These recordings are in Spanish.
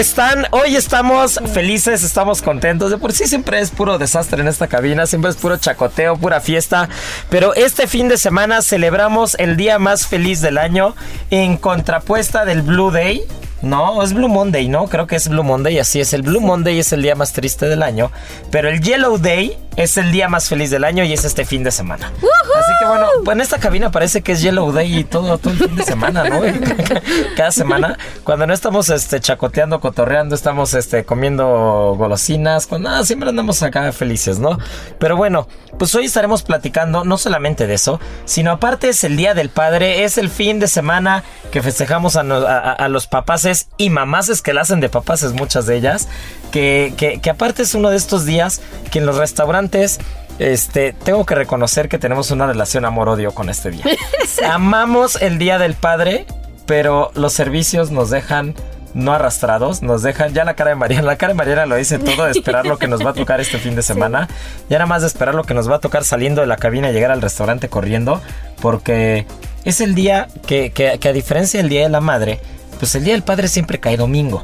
Están? Hoy estamos felices, estamos contentos. De por sí siempre es puro desastre en esta cabina, siempre es puro chacoteo, pura fiesta. Pero este fin de semana celebramos el día más feliz del año en contrapuesta del Blue Day. No, es Blue Monday, ¿no? Creo que es Blue Monday, así es. El Blue Monday es el día más triste del año, pero el Yellow Day es el día más feliz del año y es este fin de semana. Así que bueno, pues en esta cabina parece que es Yellow Day y todo, todo el fin de semana, ¿no? Cada semana, cuando no estamos este, chacoteando, cotorreando, estamos este, comiendo golosinas, cuando nada, siempre andamos acá felices, ¿no? Pero bueno, pues hoy estaremos platicando no solamente de eso, sino aparte es el Día del Padre, es el fin de semana que festejamos a, no- a- a- a los papaces y mamaces que la hacen de papaces, muchas de ellas, que, que, que aparte es uno de estos días que en los restaurantes este, tengo que reconocer que tenemos una relación amor-odio con este día. Amamos el Día del Padre, pero los servicios nos dejan no arrastrados, nos dejan ya la cara de Mariana, la cara de Mariana lo dice todo, de esperar lo que nos va a tocar este fin de semana, ya nada más de esperar lo que nos va a tocar saliendo de la cabina y llegar al restaurante corriendo, porque es el día que, que, que a diferencia del Día de la Madre, pues el Día del Padre siempre cae domingo.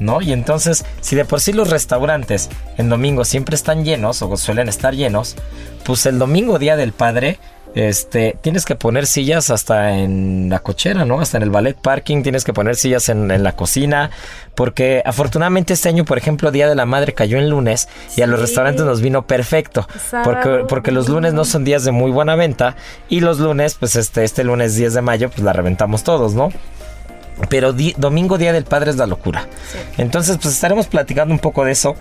¿No? Y entonces, si de por sí los restaurantes en domingo siempre están llenos o suelen estar llenos, pues el domingo día del padre, este, tienes que poner sillas hasta en la cochera, ¿no? Hasta en el ballet parking, tienes que poner sillas en, en la cocina, porque afortunadamente este año, por ejemplo, Día de la Madre cayó en lunes y a los restaurantes nos vino perfecto, porque, porque los lunes no son días de muy buena venta y los lunes, pues este, este lunes 10 de mayo, pues la reventamos todos, ¿no? Pero di- domingo, Día del Padre, es la locura. Entonces, pues estaremos platicando un poco de eso.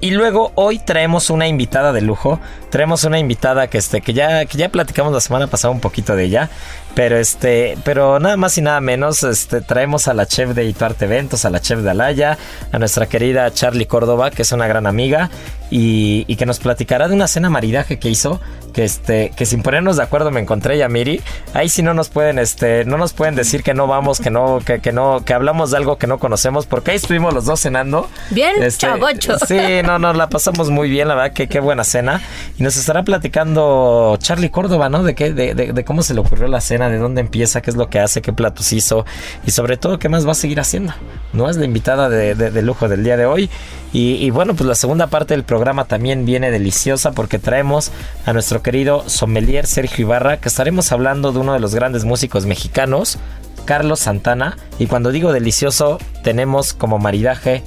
Y luego hoy traemos una invitada de lujo. Traemos una invitada que este que ya que ya platicamos la semana pasada un poquito de ella, pero este, pero nada más y nada menos este traemos a la chef de Ituarte Eventos, a la chef de Alaya, a nuestra querida Charlie Córdoba, que es una gran amiga y, y que nos platicará de una cena maridaje que hizo, que este que sin ponernos de acuerdo me encontré y a Miri. Ahí sí no nos pueden este no nos pueden decir que no vamos, que no que, que no que hablamos de algo que no conocemos, porque ahí estuvimos los dos cenando. Bien, Este, chavocho. Sí, no, no, la pasamos muy bien, la verdad que qué buena cena. Y nos estará platicando Charlie Córdoba, ¿no? De qué, de, de- de cómo se le ocurrió la cena, de dónde empieza, qué es lo que hace, qué platos hizo y sobre todo qué más va a seguir haciendo. No es la invitada de, de- de lujo del día de hoy. Y, bueno, pues la segunda parte del programa también viene deliciosa porque traemos a nuestro querido sommelier Sergio Ibarra, que estaremos hablando de uno de los grandes músicos mexicanos, Carlos Santana. Y cuando digo delicioso, tenemos como maridaje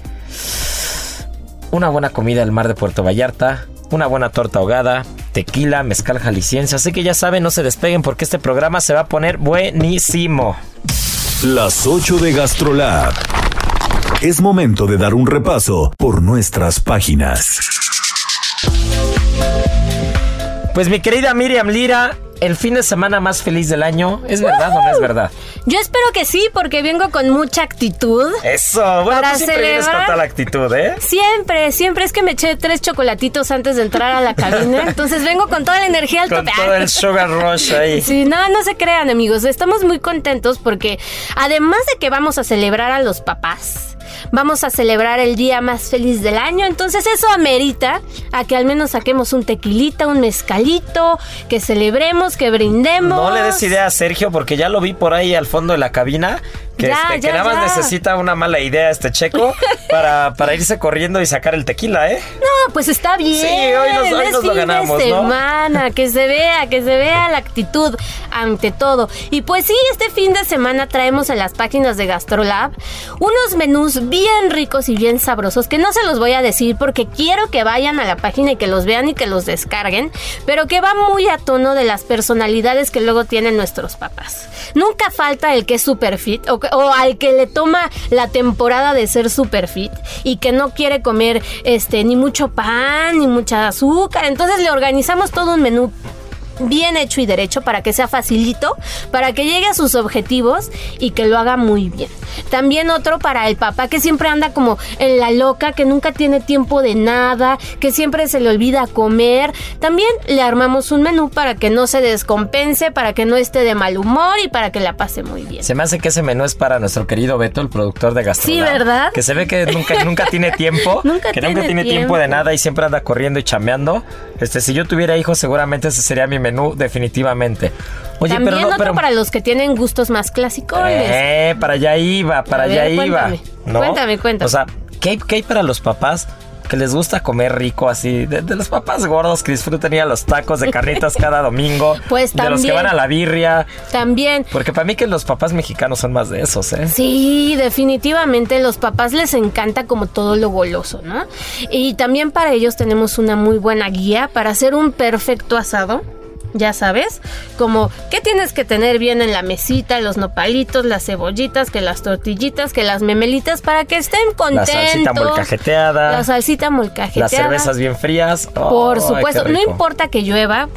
una buena comida al mar de Puerto Vallarta, una buena torta ahogada, tequila, mezcal jalisciense. Así que ya saben, no se despeguen porque este programa se va a poner buenísimo. Las 8 de GastroLab. Es momento de dar un repaso por nuestras páginas. Pues mi querida Miriam Lira, el fin de semana más feliz del año, ¿es verdad o no es verdad? Yo espero que sí, porque vengo con mucha actitud. Eso, bueno, Para tú siempre vienes con celebrar- la actitud, ¿eh? Siempre, siempre es que me eché tres chocolatitos antes de entrar a la cabina. Entonces vengo con toda la energía al Con tope. todo el sugar rush ahí. Sí, no, no se crean amigos, estamos muy contentos porque además de que vamos a celebrar a los papás, vamos a celebrar el día más feliz del año, entonces eso amerita a que al menos saquemos un tequilita, un mezcalito, que celebremos, que brindemos. No le des idea a Sergio porque ya lo vi por ahí al fondo de la cabina. Que, Ya, este, que ya, nada más necesita una mala idea este checo para, para irse corriendo y sacar el tequila, ¿eh? No, pues está bien. Sí, hoy nos- hoy es nos lo ganamos, de ¿no? semana, que se vea, que se vea la actitud ante todo. Y pues sí, este fin de semana traemos en las páginas de GastroLab unos menús bien ricos y bien sabrosos que no se los voy a decir porque quiero que vayan a la página y que los vean y que los descarguen, pero que va muy a tono de las personalidades que luego tienen nuestros papás. Nunca falta el que es super fit o, o al que le toma la temporada de ser super fit y que no quiere comer este ni mucho pan ni mucha azúcar. Entonces le organizamos todo un menú bien hecho y derecho para que sea facilito, para que llegue a sus objetivos y que lo haga muy bien. También otro para el papá que siempre anda como en la loca, que nunca tiene tiempo de nada, que siempre se le olvida comer. También le armamos un menú para que no se descompense, para que no esté de mal humor y para que la pase muy bien. Se me hace que ese menú es para nuestro querido Beto, el productor de Gastrolab. Sí, ¿verdad? Que se ve que nunca, nunca tiene tiempo. Nunca que nunca tiene tiene tiempo. tiempo. de nada y siempre anda corriendo y chambeando. Este, si yo tuviera hijos, seguramente ese sería mi menú, definitivamente. Oye, También pero no, otro pero. para los que tienen gustos más clásicos. Eh, para allá iba, para A ver, allá iba. cuéntame. ¿no? Cuéntame, cuéntame. O sea, ¿qué hay, qué hay para los papás que les gusta comer rico así? De, de los papás gordos que disfrutan ir a los tacos de carnitas cada domingo. Pues De los que también. van a la birria. También Porque para mí que los papás mexicanos son más de esos, ¿eh? Sí, definitivamente los papás les encanta como todo lo goloso, ¿no? Y también para ellos tenemos una muy buena guía para hacer un perfecto asado. Ya sabes, como qué tienes que tener bien en la mesita, los nopalitos, las cebollitas, que las tortillitas, que las memelitas, para que estén La contentos. salsita molcajeteada. La salsita molcajeteada. Las cervezas bien frías. Por ¡Ay, supuesto, no importa que llueva.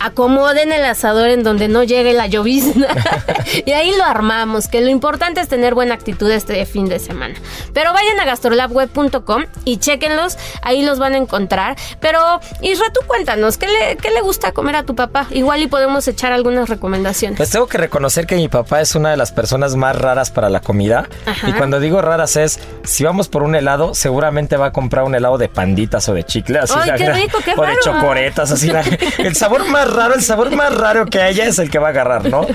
Acomoden el asador en donde no llegue la llovizna y ahí lo armamos, que lo importante es tener buena actitud este fin de semana. Pero vayan a gastrolabweb.com y chequenlos, ahí los van a encontrar. Pero Isra, tú cuéntanos, ¿qué le, qué le gusta comer a tu papá? Igual y podemos echar algunas recomendaciones. Pues tengo que reconocer que mi papá es una de las personas más raras para la comida. Ajá. Y cuando digo raras es, si vamos por un helado, seguramente va a comprar un helado de panditas o de chicle. Así, Ay, la- qué rico, qué O de chocoretas, así. la- el sabor más raro, el sabor más raro que haya es el que va a agarrar, ¿no?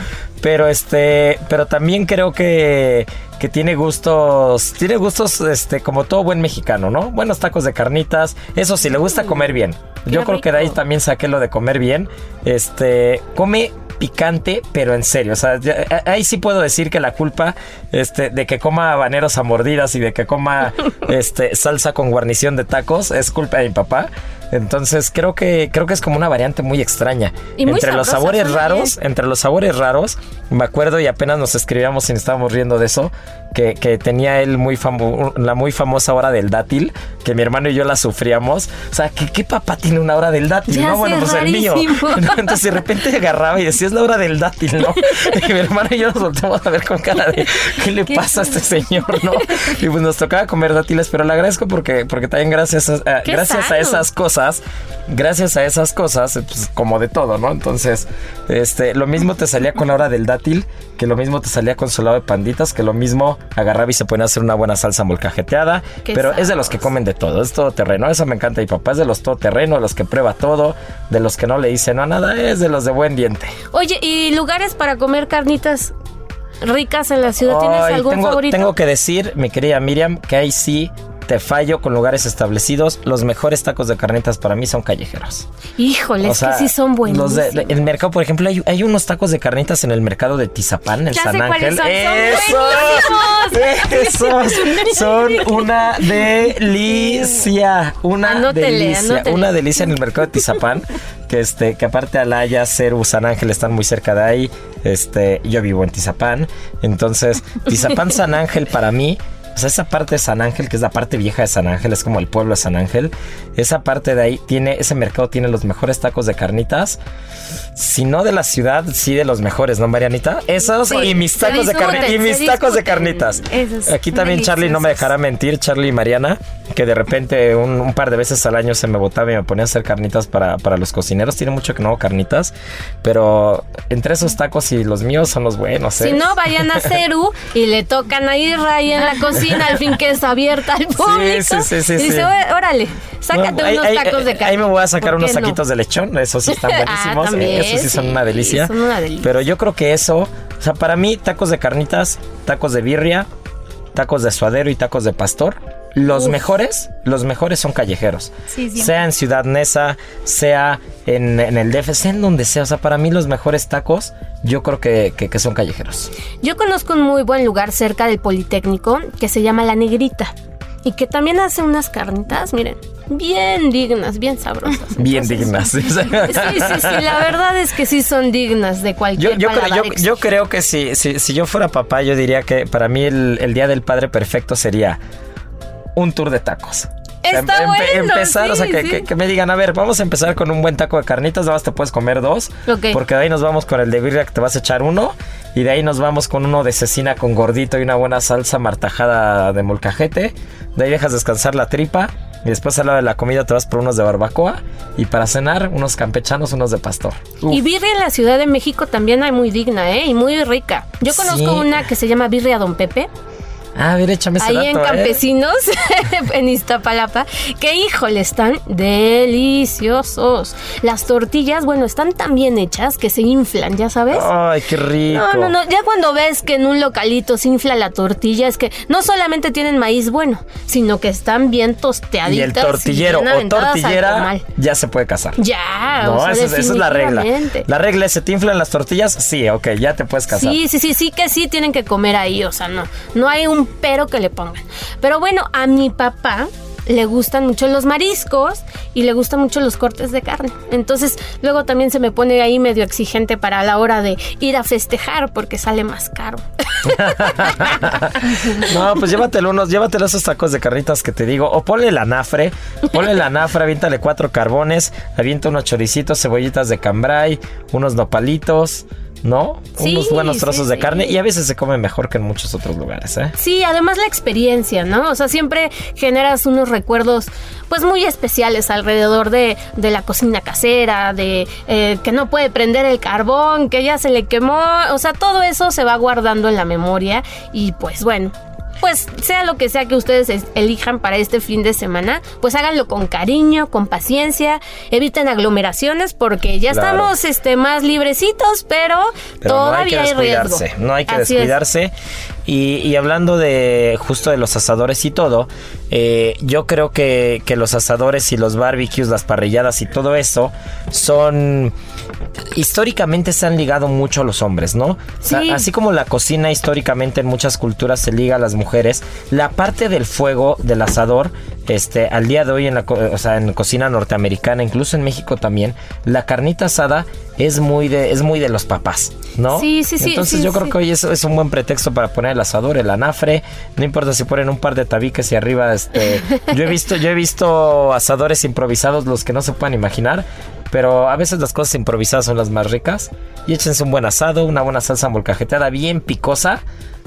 Pero este, pero también creo que que tiene gustos, tiene gustos este como todo buen mexicano, ¿no? Buenos tacos de carnitas, eso sí le gusta comer bien. Yo Qué creo que de ahí también saqué lo de comer bien. Este, come picante, pero en serio. O sea, ya- ahí sí puedo decir que la culpa este, de que coma habaneros a mordidas y de que coma este, salsa con guarnición de tacos es culpa de mi papá. Entonces creo que creo que es como una variante muy extraña. Y muy entre los sabores raros, entre los sabores raros, me acuerdo y apenas nos escribíamos y nos estábamos riendo de eso, que, que tenía él muy famo- la muy famosa hora del dátil, que mi hermano y yo la sufríamos. O sea, ¿qué, qué papá tiene una hora del dátil? Ya no, bueno, pues el mío. Entonces de repente agarraba y decía, es la hora del dátil, ¿no? Y mi hermano y yo nos volteamos a ver con cara de, ¿qué le ¿Qué? pasa a este señor, no? Y pues nos tocaba comer dátiles, pero le agradezco porque, porque también gracias a, gracias a esas cosas, gracias a esas cosas, pues como de todo, ¿no? Entonces, este, lo mismo te salía con la hora del dátil, que lo mismo te salía con su lado de panditas, que lo mismo agarraba y se ponía a hacer una buena salsa molcajeteada, pero es de los que comen de todo, es todo terreno, eso me encanta, mi papá es de los todoterreno, de los que prueba todo, de los que no le dice no a nada, es de los de buen diente. Oye, ¿y lugares para comer carnitas ricas en la ciudad? ¿Tienes Ay, algún tengo, favorito? tengo que decir, mi querida Miriam, que ahí sí te fallo con lugares establecidos. Los mejores tacos de carnitas para mí son callejeros. Híjole, O es que sí son buenos. El mercado, por ejemplo, hay, hay unos tacos de carnitas en el mercado de Tizapán, en Ya San sé Ángel. son, son ¡Esos! ¡Esos! Son una delicia. Una Anótele, delicia. anótele. Una delicia en el mercado de Tizapán. Que este, que aparte Alaya, Ceru, San Ángel están muy cerca de ahí. Este, yo vivo en Tizapán. Entonces, Tizapán, San Ángel para mí. O sea, esa parte de San Ángel, que es la parte vieja de San Ángel, es como el pueblo de San Ángel. Esa parte de ahí tiene, ese mercado tiene los mejores tacos de carnitas. Si no de la ciudad, sí de los mejores, ¿no, Marianita? Esos Sí, y mis tacos de carnitas. Y mis tacos de carnitas. Esos Aquí también Charlie no me dejará mentir, Charlie y Mariana, que de repente un, un par de veces al año se me botaba y me ponía a hacer carnitas para, para los cocineros. Tiene mucho que no hago carnitas, pero entre esos tacos y los míos son los buenos, ¿eh? Si no, vayan a Ceru y le tocan ahí en la cocina cocina, al fin que es abierta al público. sí, sí, sí, y dice, sí. "Ó- órale, sácate unos ahí- tacos de carne. Ahí me voy a sacar ¿Por unos no? taquitos de lechón, esos sí están Ah, buenísimos. también, esos sí son una delicia. son una delicia. Pero yo creo que eso, o sea, para mí, tacos de carnitas, tacos de birria, tacos de suadero y tacos de pastor. Los mejores, los mejores son callejeros. Sí, sea en Ciudad Neza, sea en, en el DF, sea en donde sea. O sea, para mí los mejores tacos, yo creo que, que- que son callejeros. Yo conozco un muy buen lugar cerca del Politécnico que se llama La Negrita y que también hace unas carnitas, miren, bien dignas, bien sabrosas. Bien dignas. Sí, sí, sí, la verdad es que sí son dignas de cualquier yo, creo- yo- creo que si, si, si yo fuera papá, yo diría que para mí el, el Día del Padre perfecto sería un tour de tacos. O sea, Está bueno, empezar, o sea, que, sí. que- que me digan, a ver, vamos a empezar con un buen taco de carnitas, nada más te puedes comer dos, Ok. porque de ahí nos vamos con el de birria que te vas a echar uno, y de ahí nos vamos con uno de cecina con gordito y una buena salsa martajada de molcajete, de ahí dejas descansar la tripa, y después al lado de la comida te vas por unos de barbacoa, y para cenar unos campechanos, unos de pastor. Uf. Y birria en la Ciudad de México también hay muy digna, ¿eh? Y muy rica. Yo conozco Sí. una que se llama Birria Don Pepe, Ah, ver, échame ese ahí en ¿eh? Campesinos, en Iztapalapa, que híjole, están deliciosos. Las tortillas, bueno, están tan bien hechas que se inflan, ¿ya sabes? Ay, qué rico. No, no, no. Ya cuando ves que en un localito se infla la tortilla, es que no solamente tienen maíz bueno, sino que están bien tosteaditas. Y el tortillero bien o tortillera ya se puede casar. Ya, No, o sea, esa, es- esa es la regla. La regla es, ¿se te inflan las tortillas? Sí, ok, ya te puedes casar. Sí, sí, sí, sí que sí tienen que comer ahí, o sea, no, no hay un pero que le pongan. Pero bueno, a mi papá le gustan mucho los mariscos y le gustan mucho los cortes de carne. Entonces, luego también se me pone ahí medio exigente para la hora de ir a festejar porque sale más caro. No, pues llévatelo unos, llévatelo esos tacos de carnitas que te digo. O ponle la nafre, ponle la nafre, aviéntale cuatro carbones, avienta unos choricitos, cebollitas de cambray, unos nopalitos, ¿no? Sí, unos buenos sí, trozos de sí. carne y a veces se come mejor que en muchos otros lugares, ¿eh? Sí, además la experiencia, ¿no? O sea, siempre generas unos recuerdos pues muy especiales alrededor de, de la cocina casera, de eh, que no puede prender el carbón, que ya se le quemó, o sea, todo eso se va guardando en la memoria y pues bueno. Pues sea lo que sea que ustedes es- elijan para este fin de semana, pues háganlo con cariño, con paciencia, eviten aglomeraciones porque ya Claro. estamos este más librecitos, pero, Pero no hay que todavía hay, riesgo. descuidarse, no hay que Así es. Y, y hablando de justo de los asadores y todo, eh, yo creo que, que los asadores y los barbecues, las parrilladas y todo eso son históricamente se han ligado mucho a los hombres, ¿no? Sí. así como la cocina históricamente en muchas culturas se liga a las mujeres, la parte del fuego del asador, este, al día de hoy en la, o sea, en cocina norteamericana, incluso en México también, la carnita asada es muy de, es muy de los papás, ¿no? Sí, sí, sí, Entonces sí, yo creo que hoy es, es un buen pretexto para poner el asador, el anafre, no importa si ponen un par de tabiques y arriba, este, yo he visto, yo he visto asadores improvisados, los que no se puedan imaginar. Pero a veces las cosas improvisadas son las más ricas. Y échense un buen asado, una buena salsa molcajeteada bien picosa,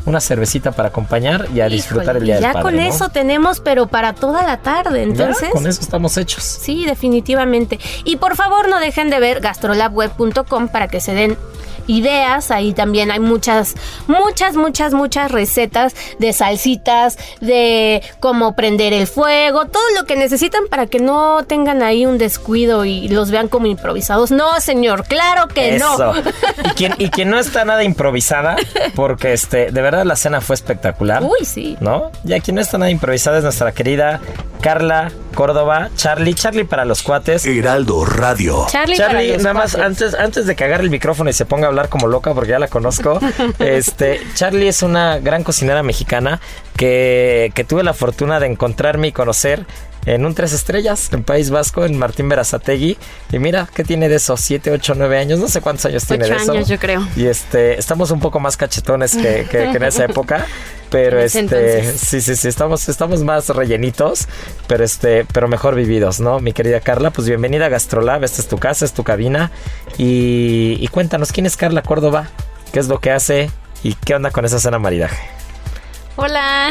una cervecita para acompañar y a disfrutar el día y del ya padre, con ¿no? eso tenemos, pero para toda la tarde. Ya, Entonces, con eso estamos hechos. sí, definitivamente. Y por favor, no dejen de ver gastrolabweb.com para que se den ideas. Ahí también hay muchas, muchas, muchas, muchas recetas de salsitas, de cómo prender el fuego, todo lo que necesitan para que no tengan ahí un descuido y los vean como improvisados. No, señor, claro que Eso. no. Y quien, y quien no está nada improvisada, porque este, de verdad la cena fue espectacular. Uy, sí. ¿No? Ya quien no está nada improvisada es nuestra querida Carla Córdoba, Charlie, Charlie para los cuates. Heraldo Radio. Charlie, para Charlie, los nada más antes, antes de que agarre el micrófono y se ponga a hablar como loca, porque ya la conozco, este, Charlie es una gran cocinera mexicana que, que tuve la fortuna de encontrarme y conocer en un tres estrellas en País Vasco, en Martín Berazategui. Y mira, ¿qué tiene de eso? ¿Siete, ocho, nueve años? No sé cuántos años tiene de eso. años, yo creo. Y este, estamos un poco más cachetones que, que- que en esa época. Pero este, entonces. sí, sí, sí, estamos, estamos más rellenitos, pero este, pero mejor vividos, ¿no? Mi querida Carla, pues bienvenida a Gastrolab, esta es tu casa, es tu cabina. Y, y cuéntanos, ¿quién es Carla Córdoba? ¿Qué es lo que hace? ¿Y qué onda con esa cena maridaje? Hola,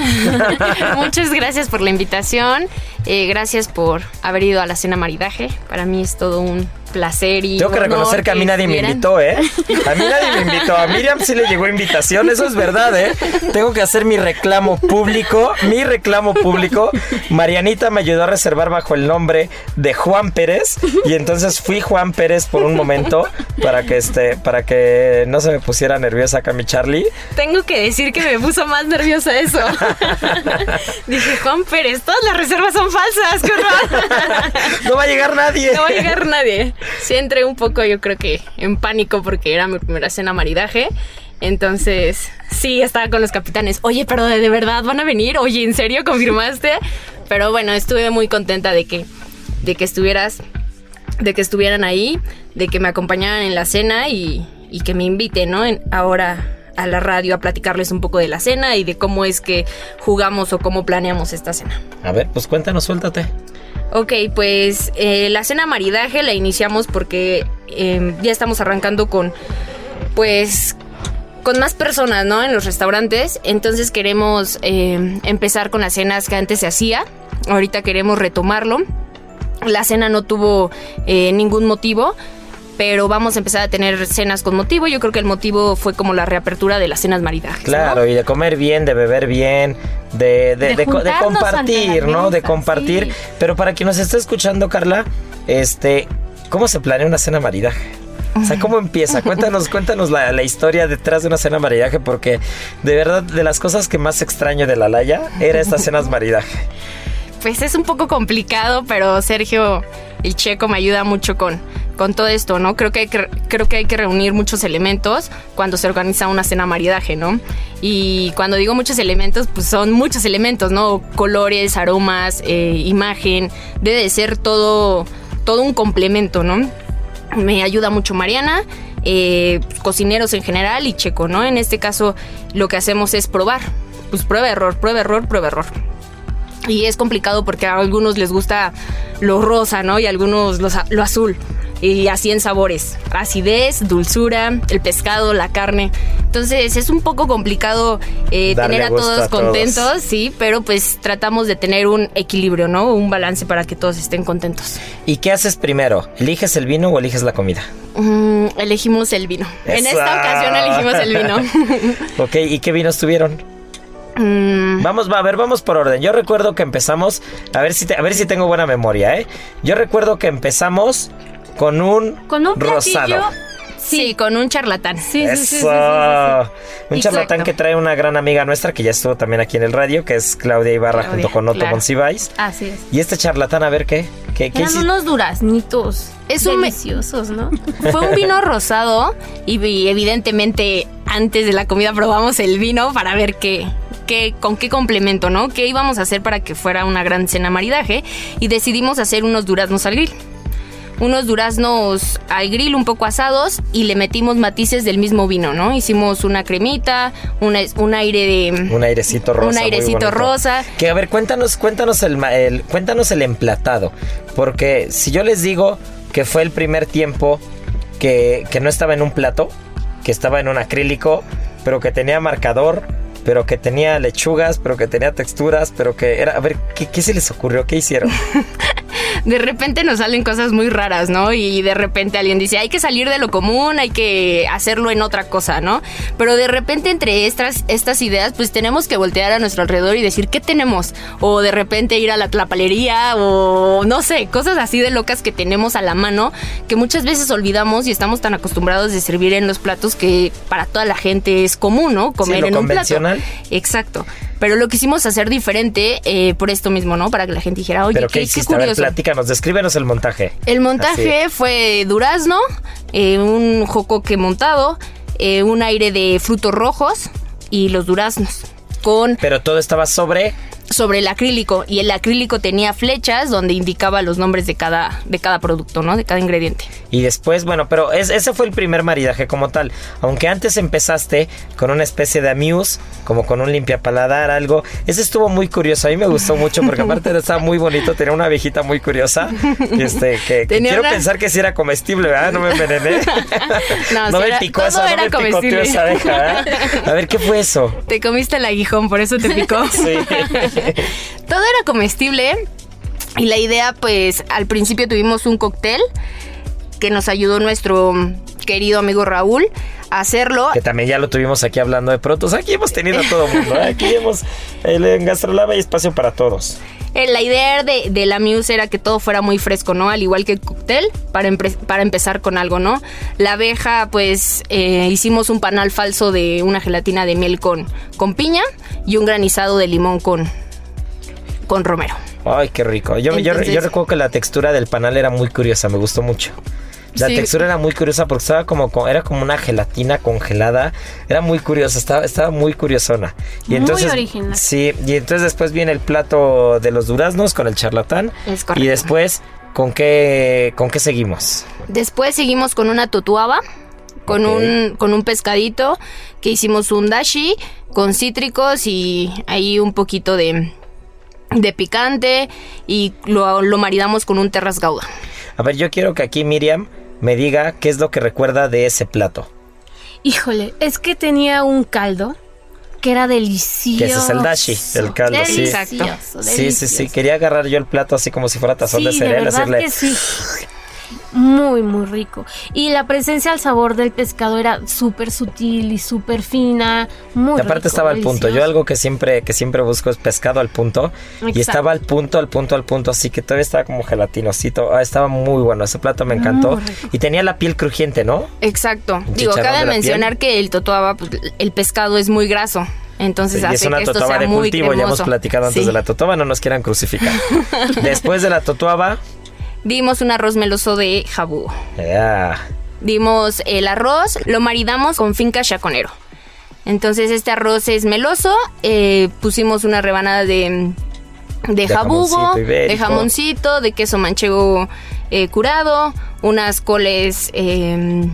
muchas gracias por la invitación. Eh, gracias por haber ido a la cena maridaje. Para mí es todo un placer y. Tengo que reconocer que a mí nadie me invitó, ¿eh? A mí nadie me invitó. A Miriam sí le llegó invitación, eso es verdad, ¿eh? Tengo que hacer mi reclamo público, mi reclamo público. Marianita me ayudó a reservar bajo el nombre de Juan Pérez y entonces fui Juan Pérez por un momento para que este, para que no se me pusiera nerviosa acá mi Charlie. Tengo que decir que me puso más nerviosa eso. Dije, Juan Pérez, todas las reservas son falsas, qué horror. No va a llegar nadie. No va a llegar nadie. Sí entré un poco, yo creo que en pánico porque era mi primera cena maridaje. Entonces, sí, estaba con los capitanes. Oye, pero de, verdad van a venir. Oye, ¿en serio confirmaste? Pero bueno, estuve muy contenta de que, de que estuvieras, de que estuvieran ahí, de que me acompañaran en la cena y, y que me inviten, ¿no? Ahora a la radio a platicarles un poco de la cena y de cómo es que jugamos o cómo planeamos esta cena. A ver, pues cuéntanos, suéltate. Ok, pues eh, la cena maridaje la iniciamos porque eh, ya estamos arrancando con, pues, con más personas, ¿no? En los restaurantes. Entonces queremos eh, empezar con las cenas que antes se hacía. Ahorita queremos retomarlo. La cena no tuvo eh, ningún motivo. Pero vamos a empezar a tener cenas con motivo. Yo creo que el motivo fue como la reapertura de las cenas maridajes. ¿no? Claro, y de comer bien, de beber bien, de, de, compartir, ¿no? De compartir. sí. Pero para quien nos esté escuchando, Carla, este, ¿cómo se planea una cena maridaje? O sea, ¿cómo empieza? Cuéntanos, cuéntanos la, la historia detrás de una cena maridaje, porque de verdad, de las cosas que más extraño de la Laya, era estas cenas maridaje. Pues es un poco complicado, pero Sergio, el checo, me ayuda mucho con, con todo esto, ¿no? Creo que, hay que, creo que hay que reunir muchos elementos cuando se organiza una cena maridaje, ¿no? Y cuando digo muchos elementos, pues son muchos elementos, ¿no? Colores, aromas, eh, imagen, debe de ser todo, todo un complemento, ¿no? Me ayuda mucho Mariana, eh, cocineros en general y Checo, ¿no? En este caso lo que hacemos es probar. Pues prueba, error, prueba, error, prueba, error. Y es complicado porque a algunos les gusta lo rosa, ¿no? Y a algunos los a- lo azul. Y así en sabores. Acidez, dulzura, el pescado, la carne. Entonces es un poco complicado eh, tener a todos a todos. contentos, sí, pero pues tratamos de tener un equilibrio, ¿no? Un balance para que todos estén contentos. ¿Y qué haces primero? ¿Eliges el vino o eliges la comida? Mm, elegimos el vino. En esta ocasión elegimos el vino. Ok, ¿y qué vinos tuvieron? Mm, Vamos, va, a ver, vamos por orden. Yo recuerdo que empezamos, a ver si te- a ver si tengo buena memoria, ¿eh? Yo recuerdo que empezamos con un Con un platillo. Sí. con un charlatán. Sí, sí, sí, sí, sí, sí, Eso. Un Exacto. charlatán que trae una gran amiga nuestra que ya estuvo también aquí en el radio, que es Claudia Ibarra Claudia, junto con Otto claro. Monsiváis. Así es. Y este charlatán, a ver qué, qué, qué Eran hiciste? unos duraznitos. Es un deliciosos, ¿no? Fue un vino rosado y, y evidentemente antes de la comida probamos el vino para ver qué, qué, con qué complemento, ¿no? ¿Qué íbamos a hacer para que fuera una gran cena maridaje? Y decidimos hacer unos duraznos al grill. Unos duraznos al grill un poco asados y le metimos matices del mismo vino, ¿no? Hicimos una cremita, una, un aire de... Un airecito rosa. Un airecito rosa. Que a ver, cuéntanos, cuéntanos el, ma- el- cuéntanos el emplatado. Porque si yo les digo que fue el primer tiempo que, que no estaba en un plato, que estaba en un acrílico, pero que tenía marcador, pero que tenía lechugas, pero que tenía texturas, pero que era. A ver, ¿qué, qué se les ocurrió? ¿Qué hicieron? de repente nos salen cosas muy raras, ¿no? Y de repente alguien dice, hay que salir de lo común, hay que hacerlo en otra cosa, ¿no? Pero de repente entre estas, estas ideas, pues tenemos que voltear a nuestro alrededor y decir, ¿qué tenemos? O de repente ir a la tlapalería o no sé, cosas así de locas que tenemos a la mano que muchas veces olvidamos y estamos tan acostumbrados de servir en los platos que para toda la gente es común, ¿no? Comer lo en un plato. Exacto. Pero lo quisimos hacer diferente eh, por esto mismo, ¿no? Para que la gente dijera, oye, ¿Pero qué, qué qué hiciste? A ver, curioso. platícanos, descríbenos el montaje. El montaje fue durazno, eh, un jocoque montado, eh, un aire de frutos rojos y los duraznos. Con Pero todo estaba sobre. Sobre el acrílico y el acrílico tenía flechas donde indicaba los nombres de cada de cada producto, ¿no? De cada ingrediente. Y después, bueno, pero es- ese fue el primer maridaje como tal. Aunque antes empezaste con una especie de amuse, como con un limpiapaladar, algo. Ese estuvo muy curioso. A mí me gustó mucho porque aparte estaba muy bonito. Tenía una viejita muy curiosa. Este, que, quiero una- pensar que sí era comestible, ¿verdad? No me envenené. No, no me era- picó esa, no era me comestible. esa abeja, ¿verdad? A ver, ¿qué fue eso? Te comiste el aguijón, por eso te picó. Sí. Todo era comestible y la idea, pues, al principio tuvimos un cóctel que nos ayudó nuestro querido amigo Raúl a hacerlo. Que también ya lo tuvimos aquí hablando de productos. Aquí hemos tenido a todo mundo. ¿eh? Aquí hemos. En Gastrolab hay espacio para todos. Eh, La idea de, de la Muse era que todo fuera muy fresco, ¿no? Al igual que el cóctel, para, empezar con algo, ¿no? La abeja, pues eh, hicimos un panal falso de una gelatina de miel con, con piña y un granizado de limón con, con romero. Ay, qué rico. Yo, yo- Entonces- yo recuerdo que la textura del panal era muy curiosa, me gustó mucho. La Sí. textura era muy curiosa porque estaba como, co- era como una gelatina congelada. Era muy curiosa, estaba, estaba muy curiosona. Y Muy entonces, original. Sí, y entonces después viene el plato de los duraznos con el charlatán. Es correcto. Y después, ¿con qué, con qué seguimos? Después seguimos con una totuaba, con, un, con un pescadito, que hicimos un dashi con cítricos y ahí un poquito de, de picante y lo, lo maridamos con un terras gauda. A ver, yo quiero que aquí Miriam me diga qué es lo que recuerda de ese plato. Híjole, es que tenía un caldo que era delicioso. Que ese es el dashi, el caldo, sí. Delicioso, Sí, sí, sí. delicioso. Quería agarrar yo el plato así como si fuera tazón Sí, de cereal. verdad decirle, que sí. Muy, muy rico. Y la presencia al sabor del pescado era súper sutil y súper fina. Muy Y aparte rico, estaba al punto. Yo algo que siempre, que siempre busco es pescado al punto. Y estaba al punto, al punto, al punto. Así que todavía estaba como gelatinosito. Ah, estaba muy bueno. Ese plato me encantó. Y tenía la piel crujiente, ¿no? Exacto. Digo, cabe mencionar que el totuaba, pues, el pescado es muy graso. Entonces y hace es una que esto totuaba sea de muy cultivo. Ya hemos platicado antes Sí. de la totuaba. No nos quieran crucificar. Después de la totuaba. Dimos un arroz meloso de jabugo. ya, Dimos el arroz, lo maridamos con finca chaconero. Entonces este arroz es meloso, eh, pusimos una rebanada de, de, De jabugo, jamoncito de jamoncito, de queso manchego eh, curado, unas coles eh,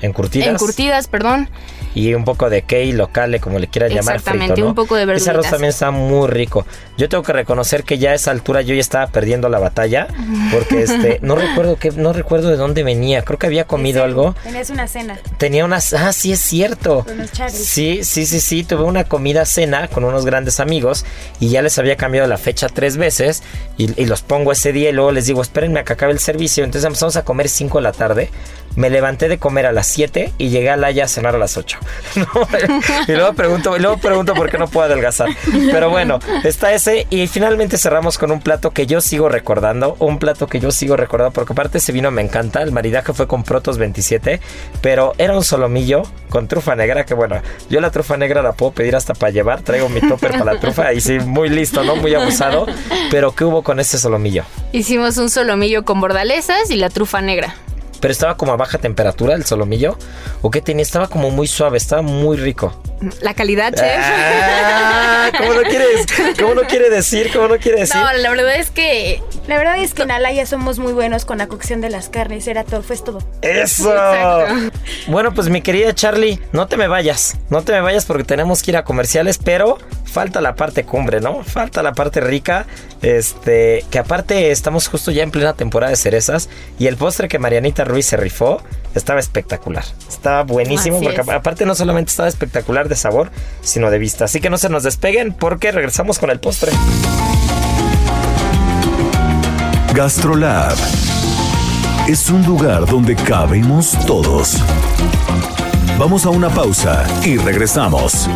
encurtidas. encurtidas, perdón. Y un poco de key locale, como le quieran llamar. Exactamente, frito, ¿no? un poco de Ese arroz verduritas. también está muy rico. Yo tengo que reconocer que ya a esa altura yo ya estaba perdiendo la batalla, porque este, no recuerdo que, no recuerdo de dónde venía. Creo que había comido algo. Tenías una cena Tenía unas, ah, sí es cierto. con los. Sí, sí, sí, sí, tuve una comida cena con unos grandes amigos y ya les había cambiado la fecha tres veces y, y los pongo ese día y luego les digo, espérenme a que acabe el servicio. Entonces empezamos a comer 5 de la tarde. Me levanté de comer a las 7 y llegué a Laya a cenar a las 8. y luego pregunto, y luego pregunto por qué no puedo adelgazar. Pero bueno, está ese y finalmente cerramos con un plato que yo sigo recordando, un plato que yo sigo recordando porque aparte ese vino me encanta, el maridaje fue con Protos 27, pero era un solomillo con trufa negra que bueno, yo la trufa negra la puedo pedir hasta para llevar, traigo mi topper para la trufa y sí, muy listo, ¿no? Muy abusado, pero ¿qué hubo con ese solomillo? Hicimos un solomillo con bordalesas y la trufa negra. Pero estaba como a baja temperatura el solomillo. ¿O qué tenía? Estaba como muy suave, estaba muy rico. La calidad, chef. Ah, ¿Cómo no quieres? ¿Cómo no quiere decir? ¿Cómo no quiere decir? No, la verdad es que La verdad es que en Alaya somos muy buenos con la cocción de las carnes. Era todo, fue todo. ¡Eso! Exacto. Bueno, pues mi querida Charlie, no te me vayas. No te me vayas porque tenemos que ir a comerciales, pero falta la parte cumbre, ¿no? Falta la parte rica. Este, que aparte estamos justo ya en plena temporada de cerezas. Y el postre que Marianita Ruiz se rifó estaba espectacular. Estaba buenísimo Así porque es. aparte no solamente estaba espectacular de sabor, sino de vista. Así que no se nos despeguen porque regresamos con el postre. Gastrolab es un lugar donde cabemos todos. Vamos a una pausa y regresamos.